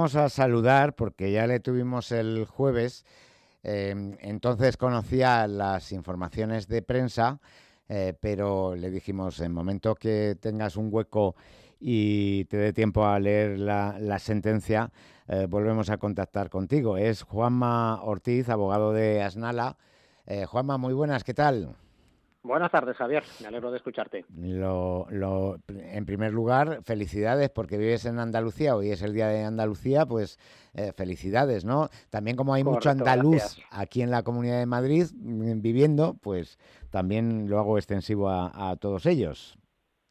Vamos a saludar porque ya le tuvimos el jueves, eh, entonces conocía las informaciones de prensa, eh, pero le dijimos, en momento que tengas un hueco y te dé tiempo a leer la, sentencia, eh, volvemos a contactar contigo. Es Juanma Ortiz, abogado de Asnala. Juanma, muy buenas, ¿qué tal? Buenas tardes, Javier. Me alegro de escucharte. Lo, en primer lugar, felicidades porque vives en Andalucía. Hoy es el Día de Andalucía, pues eh, felicidades, ¿no? También como hay mucho andaluz aquí en la Comunidad de Madrid mm, viviendo, pues también lo hago extensivo a, todos ellos.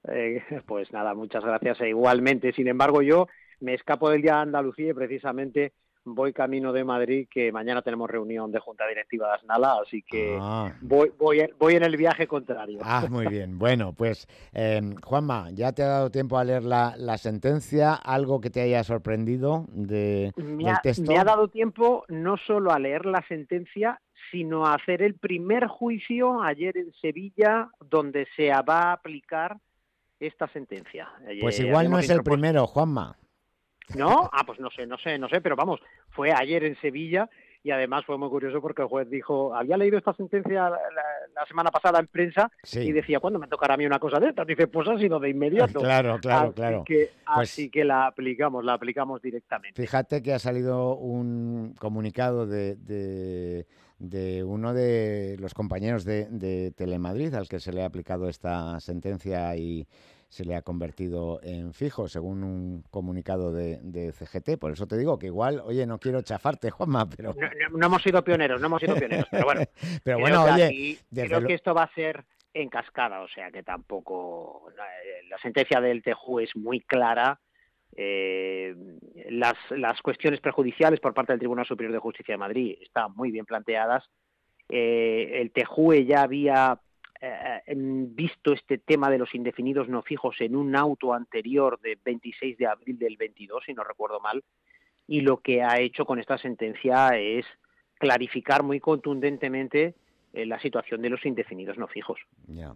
Eh, pues nada, muchas gracias. E igualmente, sin embargo, yo me escapo del Día de Andalucía y precisamente voy camino de Madrid, que mañana tenemos reunión de Junta Directiva de Asnala, así que ah. voy, voy, voy en el viaje contrario. Ah, muy bien. Bueno, pues em, Juanma, ¿ya te ha dado tiempo a leer la, sentencia? ¿Algo que te haya sorprendido de, me del texto? Me ha dado tiempo no solo a leer la sentencia, sino a hacer el primer juicio ayer en Sevilla, donde se va a aplicar esta sentencia. Pues igual no es el primero, Juanma. ¿No? Ah, pues no sé, no sé, no sé, pero vamos, fue ayer en Sevilla y además fue muy curioso porque el juez dijo, había leído esta sentencia la, semana pasada en prensa y decía, ¿cuándo me tocará a mí una cosa de estas? Dice, pues ha sido de inmediato. Claro, claro, claro. Que, pues así que la aplicamos, la aplicamos directamente. Fíjate que ha salido un comunicado de, de, de uno de los compañeros de, de Telemadrid al que se le ha aplicado esta sentencia y se le ha convertido en fijo, según un comunicado de, CGT. Por eso te digo que igual, oye, no quiero chafarte, Juanma, pero... No, hemos sido pioneros, no hemos sido pioneros, pero bueno. pero bueno, oye... creo que esto va a ser en cascada, o sea que tampoco... La sentencia del TEJU es muy clara. Eh, las, las cuestiones prejudiciales por parte del Tribunal Superior de Justicia de Madrid están muy bien planteadas. Eh, el TEJUE ya había eh, visto este tema de los indefinidos no fijos en un auto anterior de 26 de abril del 22, si no recuerdo mal, y lo que ha hecho con esta sentencia es clarificar muy contundentemente eh, la situación de los indefinidos no fijos. Ya.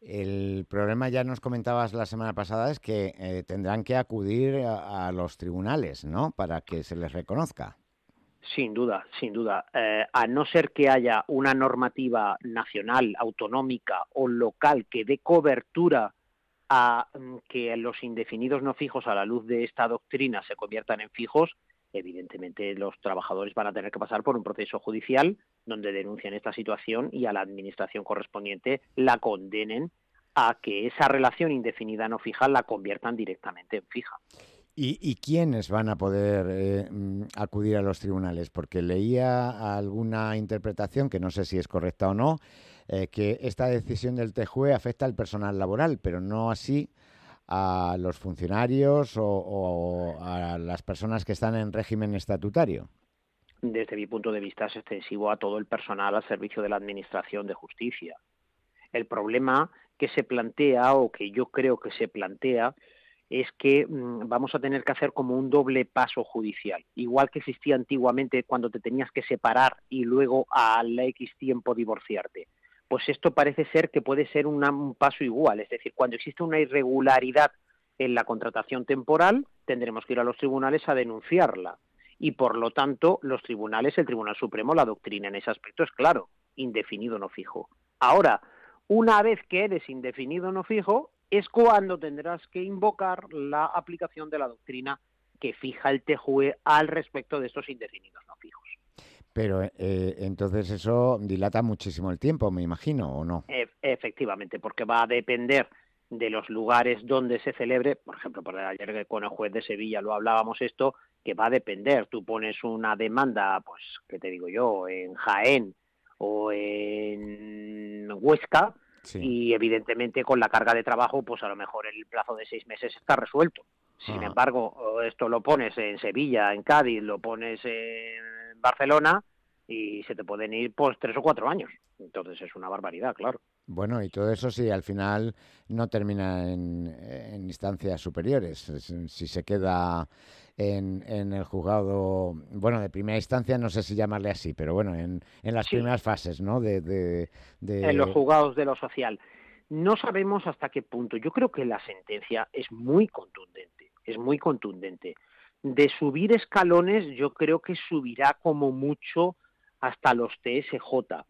El problema, ya nos comentabas la semana pasada, es que eh, tendrán que acudir a, a, los tribunales, ¿no? Para que se les reconozca. Sin duda, sin duda. Eh, a no ser que haya una normativa nacional, autonómica o local que dé cobertura a mm, que los indefinidos no fijos a la luz de esta doctrina se conviertan en fijos, evidentemente los trabajadores van a tener que pasar por un proceso judicial donde denuncien esta situación y a la administración correspondiente la condenen a que esa relación indefinida no fija la conviertan directamente en fija. ¿Y, quiénes van a poder eh, mm, acudir a los tribunales? Porque leía alguna interpretación, que no sé si es correcta o no, eh, que esta decisión del TJUE afecta al personal laboral, pero no así a los funcionarios o, a las personas que están en régimen estatutario. Desde mi punto de vista es extensivo a todo el personal al servicio de la Administración de Justicia. El problema que se plantea o que yo creo que se plantea es que mm, vamos a tener que hacer como un doble paso judicial, igual que existía antiguamente cuando te tenías que separar y luego al X tiempo divorciarte. Pues esto parece ser que puede ser un paso igual, es decir, cuando existe una irregularidad en la contratación temporal, tendremos que ir a los tribunales a denunciarla. Y por lo tanto, los tribunales, el Tribunal Supremo, la doctrina en ese aspecto es claro, indefinido no fijo. Ahora, una vez que eres indefinido no fijo, es cuando tendrás que invocar la aplicación de la doctrina que fija el TJUE al respecto de estos indefinidos no fijos. Pero eh, entonces eso dilata muchísimo el tiempo, me imagino, ¿o no? efectivamente, porque va a depender de los lugares donde se celebre, por ejemplo, por ayer con el juez de Sevilla lo hablábamos esto, que va a depender. Tú pones una demanda, pues, ¿qué te digo yo?, en Jaén o en Huesca, y evidentemente con la carga de trabajo, pues a lo mejor el plazo de seis meses está resuelto. Sin ah. embargo, esto lo pones en Sevilla, en Cádiz, lo pones en Barcelona y se te pueden ir pues tres o cuatro años. Entonces es una barbaridad, claro. Bueno, y todo eso si al final no termina en, instancias superiores, si se queda en, el juzgado, bueno, de primera instancia, no sé si llamarle así, pero bueno, en, las primeras fases, ¿no? De, En los juzgados de lo social. No sabemos hasta qué punto. Yo creo que la sentencia es muy contundente, es muy contundente. De subir escalones, yo creo que subirá como mucho hasta los TSJ.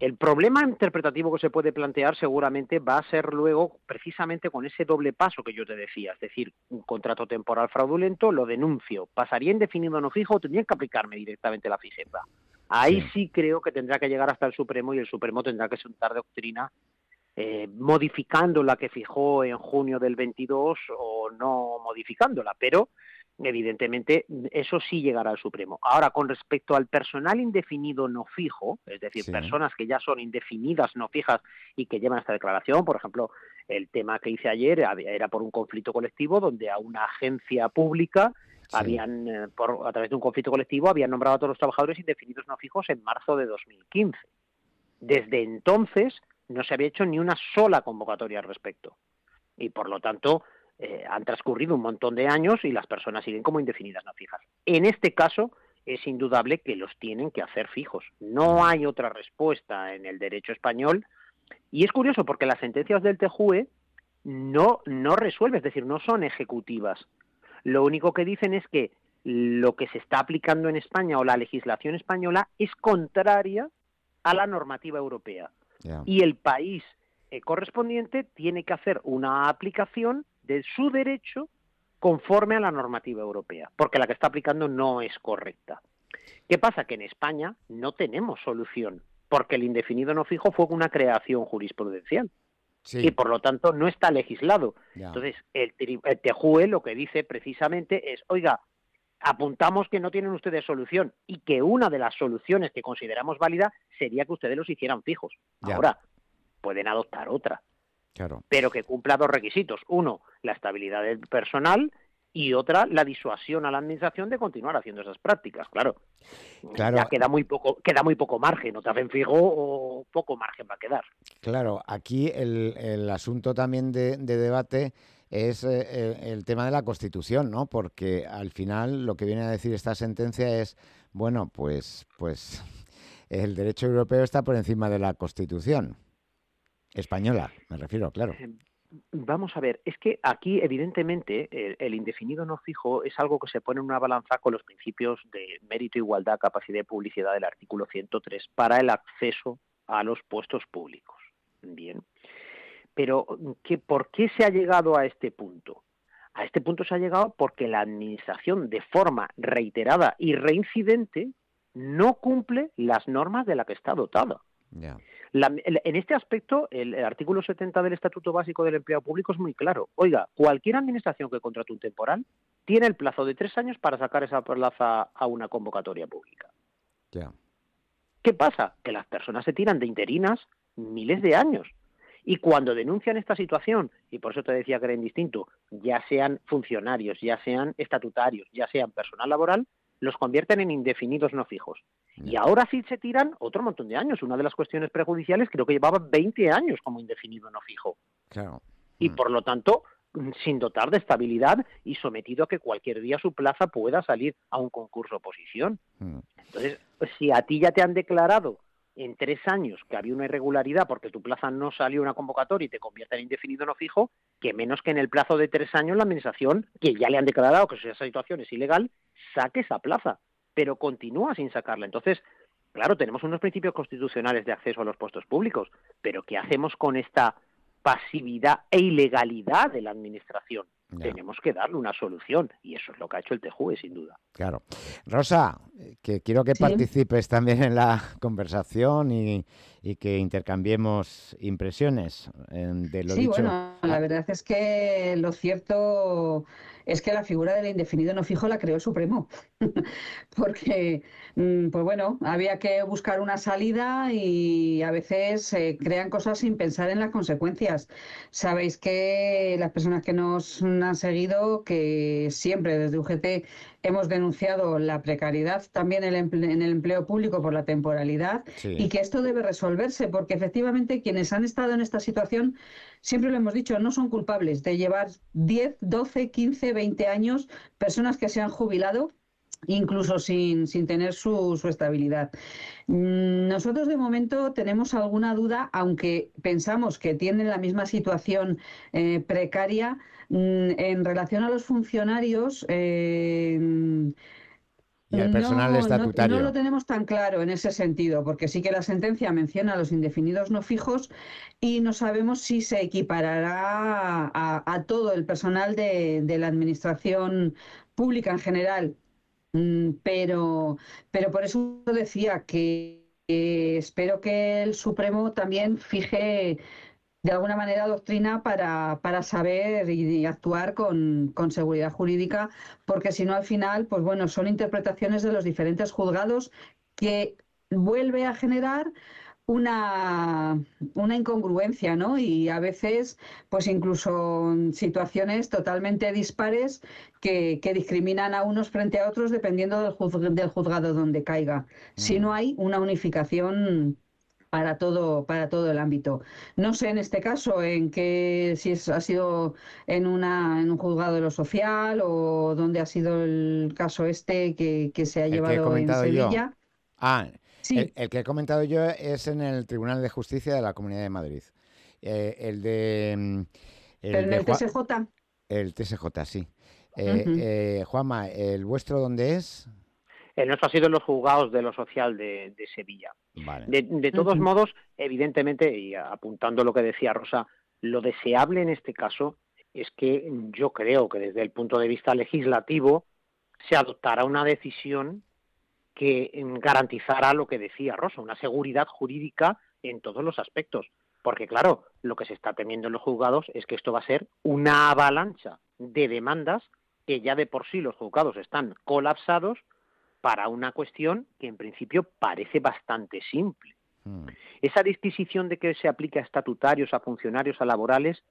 El problema interpretativo que se puede plantear seguramente va a ser luego precisamente con ese doble paso que yo te decía, es decir, un contrato temporal fraudulento, lo denuncio, pasaría indefinido no fijo o tendrían que aplicarme directamente la fijeza. Ahí sí. creo que tendrá que llegar hasta el Supremo y el Supremo tendrá que sentar doctrina eh, modificando la que fijó en junio del 22 o no modificándola, pero evidentemente eso sí llegará al Supremo. Ahora, con respecto al personal indefinido no fijo, es decir, personas que ya son indefinidas no fijas y que llevan esta declaración, por ejemplo, el tema que hice ayer era por un conflicto colectivo donde a una agencia pública habían, eh, por, a través de un conflicto colectivo, habían nombrado a todos los trabajadores indefinidos no fijos en marzo de 2015. Desde entonces no se había hecho ni una sola convocatoria al respecto. Y por lo tanto, eh, han transcurrido un montón de años y las personas siguen como indefinidas no fijas. En este caso es indudable que los tienen que hacer fijos. No hay otra respuesta en el derecho español y es curioso porque las sentencias del TJUE no, no resuelven, es decir, no son ejecutivas. Lo único que dicen es que lo que se está aplicando en España o la legislación española es contraria a la normativa europea. Y el país eh, correspondiente tiene que hacer una aplicación de su derecho conforme a la normativa europea, porque la que está aplicando no es correcta. ¿Qué pasa? Que en España no tenemos solución, porque el indefinido no fijo fue una creación jurisprudencial. Y por lo tanto no está legislado. Entonces, el, el TEJUE lo que dice precisamente es, oiga, apuntamos que no tienen ustedes solución y que una de las soluciones que consideramos válida sería que ustedes los hicieran fijos. Ahora, pueden adoptar otra pero que cumpla dos requisitos. Uno, la estabilidad del personal y otra, la disuasión a la administración de continuar haciendo esas prácticas, claro. claro. Ya queda muy poco, queda muy poco margen, o te hacen fijo o poco margen va a quedar. Claro, aquí el, asunto también de, debate es eh, el, tema de la Constitución, ¿no? Porque al final lo que viene a decir esta sentencia es, bueno, pues, pues el derecho europeo está por encima de la Constitución. Española, me refiero, claro. Eh, vamos a ver, es que aquí evidentemente el, indefinido no fijo es algo que se pone en una balanza con los principios de mérito, igualdad, capacidad y publicidad del artículo 103 para el acceso a los puestos públicos. Bien. Pero ¿qué, ¿por qué se ha llegado a este punto? A este punto se ha llegado porque la Administración, de forma reiterada y reincidente, no cumple las normas de la que está dotada en este aspecto, el, artículo 70 del Estatuto Básico del Empleo Público es muy claro. Oiga, cualquier administración que contrate un temporal tiene el plazo de tres años para sacar esa plaza a una convocatoria pública. ¿Qué pasa? Que las personas se tiran de interinas miles de años. Y cuando denuncian esta situación, y por eso te decía que era indistinto, ya sean funcionarios, ya sean estatutarios, ya sean personal laboral, los convierten en indefinidos no fijos. Y ahora sí se tiran otro montón de años. Una de las cuestiones prejudiciales creo que llevaba 20 años como indefinido no fijo. Claro. Y mm. por lo tanto, sin dotar de estabilidad y sometido a que cualquier día su plaza pueda salir a un concurso oposición. Mm. Entonces, si a ti ya te han declarado en tres años que había una irregularidad porque tu plaza no salió una convocatoria y te convierte en indefinido no fijo, que menos que en el plazo de tres años la administración, que ya le han declarado que esa situación es ilegal, saque esa plaza, pero continúa sin sacarla. Entonces, claro, tenemos unos principios constitucionales de acceso a los puestos públicos, pero ¿qué hacemos con esta pasividad e ilegalidad de la administración? Tenemos que darle una solución y eso es lo que ha hecho el TJUE, sin duda. Claro. Rosa, que quiero que participes también en la conversación y, que intercambiemos impresiones de lo sí, bueno, la verdad es que lo cierto es que la figura del indefinido no fijo la creó el Supremo, porque, mm, pues bueno, había que buscar una salida y a veces se crean cosas sin pensar en las consecuencias. Sabéis que las personas que nos han seguido, que siempre desde UGT hemos denunciado la precariedad también en el empleo público por la temporalidad y que esto debe resolverse porque efectivamente quienes han estado en esta situación, siempre lo hemos dicho, no son culpables de llevar 10, 12, 15, 20 años personas que se han jubilado incluso sin, sin tener su, su, estabilidad. Mm, nosotros de momento tenemos alguna duda, aunque pensamos que tienen la misma situación eh, precaria, mm, en relación a los funcionarios, eh, y el personal no, estatutario. No, lo tenemos tan claro en ese sentido, porque sí que la sentencia menciona a los indefinidos no fijos y no sabemos si se equiparará a, todo el personal de, la administración pública en general. Mm, pero, pero por eso decía que espero que el Supremo también fije de alguna manera doctrina para, para saber y, actuar con, con, seguridad jurídica, porque si no al final, pues bueno, son interpretaciones de los diferentes juzgados que vuelve a generar una, una incongruencia, ¿no? Y a veces, pues incluso situaciones totalmente dispares que, que discriminan a unos frente a otros dependiendo del, del juzgado donde caiga. Si mm. no hay una unificación para todo, para todo el ámbito. No sé en este caso en qué si ha sido en una en un juzgado de lo social o dónde ha sido el caso este que, se ha llevado en Sevilla. Ah, sí. el, que he comentado yo es en el Tribunal de Justicia de la Comunidad de Madrid. Eh, el de. Mm, el en el TSJ. El TSJ, sí. Eh, eh, Juanma, ¿el vuestro dónde es? El nuestro ha sido en los juzgados de lo social de, Sevilla. De, todos modos, evidentemente, y apuntando lo que decía Rosa, lo deseable en este caso es que yo creo que desde el punto de vista legislativo se adoptará una decisión que garantizará lo que decía Rosa, una seguridad jurídica en todos los aspectos. Porque claro, lo que se está temiendo en los juzgados es que esto va a ser una avalancha de demandas que ya de por sí los juzgados están colapsados para una cuestión que en principio parece bastante simple. Hmm. Esa disquisición de que se aplica a estatutarios, a funcionarios, a laborales,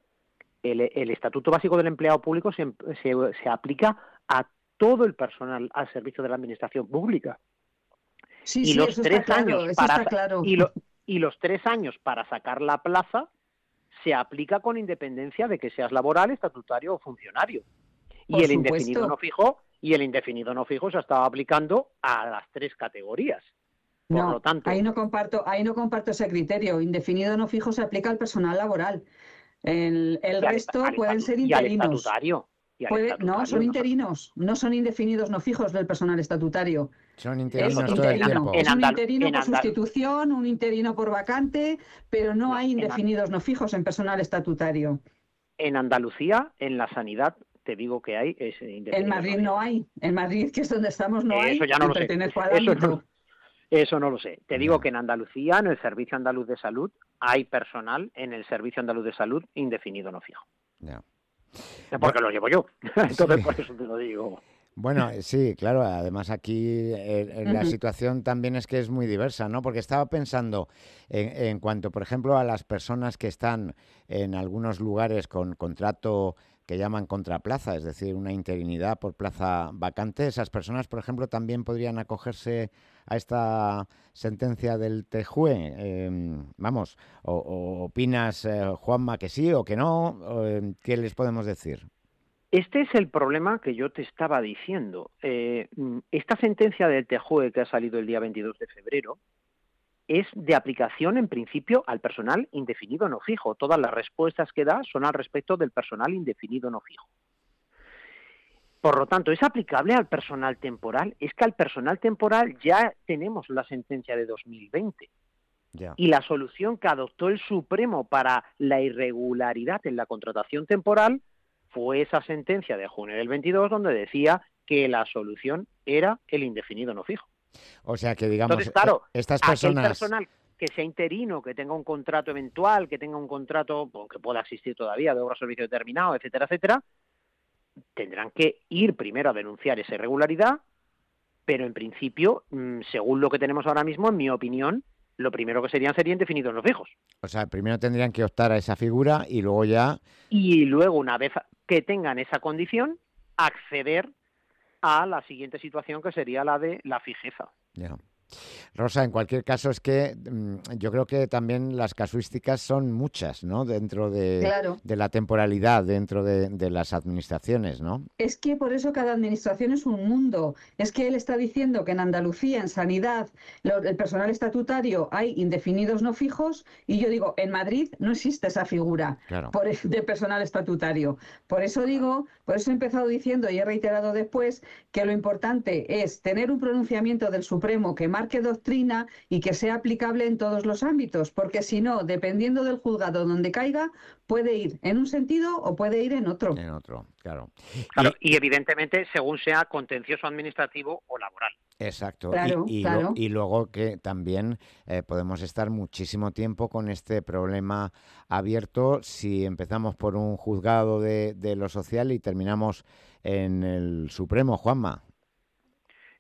el, Estatuto Básico del Empleado Público se, se, aplica a todo el personal al servicio de la Administración Pública. Sí, y los tres años para y, y los tres años para sacar la plaza se aplica con independencia de que seas laboral, estatutario o funcionario. y el indefinido no fijo y el indefinido no fijo se ha estado aplicando a las tres categorías. Por no, lo tanto, ahí no comparto, ahí no comparto ese criterio. Indefinido no fijo se aplica al personal laboral. El, resto pueden ser interinos. no, son interinos, no son indefinidos no fijos del personal estatutario. Son interinos todo el tiempo. Es un interino por sustitución, un interino por vacante, pero no hay indefinidos no fijos en personal estatutario. En Andalucía, en la sanidad, te digo que hay es En Madrid no hay. En Madrid, que es donde estamos, no hay. Eso ya no lo sé. Eso no, lo sé. Te digo que en Andalucía, en el Servicio Andaluz de Salud, hay personal en el Servicio Andaluz de Salud indefinido no fijo. Ya. Porque lo llevo yo. Entonces, por eso te lo digo. Bueno, sí, claro. Además aquí eh, la situación también es que es muy diversa, ¿no? Porque estaba pensando en, en, cuanto, por ejemplo, a las personas que están en algunos lugares con contrato que llaman contraplaza, es decir, una interinidad por plaza vacante. Esas personas, por ejemplo, también podrían acogerse a esta sentencia del TEJUE. Em, vamos, o, opinas, eh, Juanma, que sí o que no? Em, ¿Qué les podemos decir? Este es el problema que yo te estaba diciendo. Eh, esta sentencia del TEJUE que ha salido el día 22 de febrero es de aplicación en principio al personal indefinido no fijo. Todas las respuestas que da son al respecto del personal indefinido no fijo. Por lo tanto, es aplicable al personal temporal. Es que al personal temporal ya tenemos la sentencia de 2020. Y la solución que adoptó el Supremo para la irregularidad en la contratación temporal fue esa sentencia de junio del 22 donde decía que la solución era el indefinido no fijo. O sea que, digamos, Entonces, claro, e-, estas personas... personal que sea interino, que tenga un contrato eventual, que tenga un contrato que pueda existir todavía de obra servicio determinado, etcétera, etcétera, tendrán que ir primero a denunciar esa irregularidad, pero en principio, mm, según lo que tenemos ahora mismo, en mi opinión, lo primero que serían serían definidos los fijos. O sea, primero tendrían que optar a esa figura y luego ya... Y luego, una vez que tengan esa condición, acceder a la siguiente situación que sería la de la fijeza. Rosa, en cualquier caso es que mm, yo creo que también las casuísticas son muchas, ¿no? Dentro de, de la temporalidad, dentro de, de, las administraciones, ¿no? Es que por eso cada administración es un mundo. Es que él está diciendo que en Andalucía, en sanidad, el personal estatutario hay indefinidos no fijos y yo digo, en Madrid no existe esa figura por, de personal estatutario. Por eso digo, por eso he empezado diciendo y he reiterado después que lo importante es tener un pronunciamiento del Supremo que marque doctrina y que sea aplicable en todos los ámbitos, porque si no, dependiendo del juzgado donde caiga, puede ir en un sentido o puede ir en otro. En otro, claro. y evidentemente según sea contencioso administrativo o laboral. Exacto. y, luego que también eh, podemos estar muchísimo tiempo con este problema abierto si empezamos por un juzgado de, de lo social y terminamos en el Supremo, Juanma.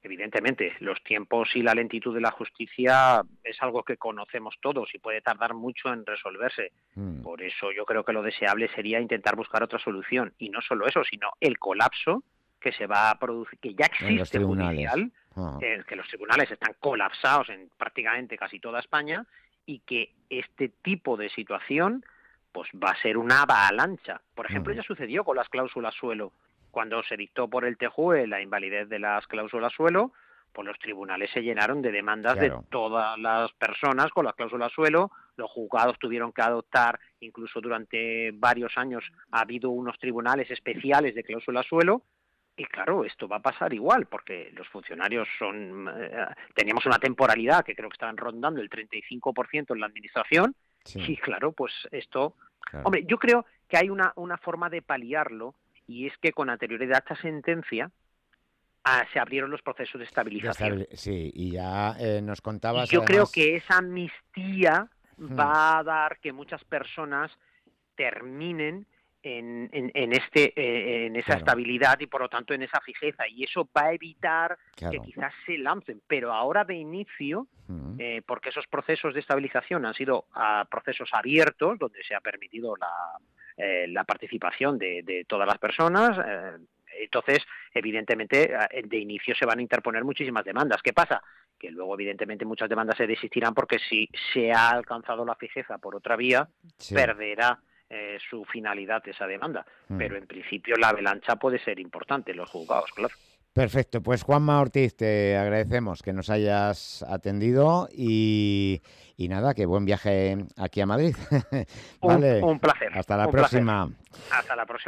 Evidentemente, los tiempos y la lentitud de la justicia es algo que conocemos todos y puede tardar mucho en resolverse. Mm. Por eso yo creo que lo deseable sería intentar buscar otra solución. Y no solo eso, sino el colapso que se va a producir, que ya existe judicial, ah. que los tribunales están colapsados en prácticamente casi toda España y que este tipo de situación pues va a ser una avalancha. Por ejemplo, ya sucedió con las cláusulas suelo. Cuando se dictó por el TJUE la invalidez de las cláusulas suelo, pues los tribunales se llenaron de demandas de todas las personas con las cláusulas suelo, los juzgados tuvieron que adoptar, incluso durante varios años ha habido unos tribunales especiales de cláusulas suelo, y claro, esto va a pasar igual, porque los funcionarios son. Eh, teníamos una temporalidad que creo que estaban rondando el 35% en la administración, y claro, pues esto. Hombre, yo creo que hay una, una forma de paliarlo, y es que con anterioridad a esta sentencia ah, se abrieron los procesos de estabilización. Sí, y ya eh, nos contabas. yo creo que esa amnistía va a dar que muchas personas terminen en, en, este, eh, en esa estabilidad y por lo tanto en esa fijeza. Y eso va a evitar que quizás se lancen. Pero ahora de inicio, eh, porque esos procesos de estabilización han sido ah, procesos abiertos, donde se ha permitido la, eh, la participación de, de, todas las personas, entonces, evidentemente, de inicio se van a interponer muchísimas demandas. ¿Qué pasa? Que luego, evidentemente, muchas demandas se desistirán porque si se ha alcanzado la fijeza por otra vía, perderá eh, su finalidad esa demanda. Mm. Pero en principio la avalancha puede ser importante los juzgados, claro. Perfecto, pues Juanma Ortiz, te agradecemos que nos hayas atendido y, nada, que buen viaje aquí a Madrid. vale. un, placer. Hasta la próxima. Hasta la próxima.